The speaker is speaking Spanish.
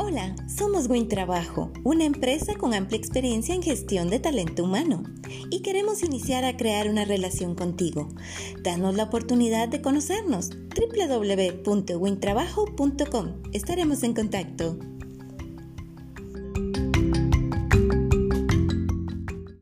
Hola, somos Win Trabajo, una empresa con amplia experiencia en gestión de talento humano y queremos iniciar a crear una relación contigo. Danos la oportunidad de conocernos www.wintrabajo.com. Estaremos en contacto.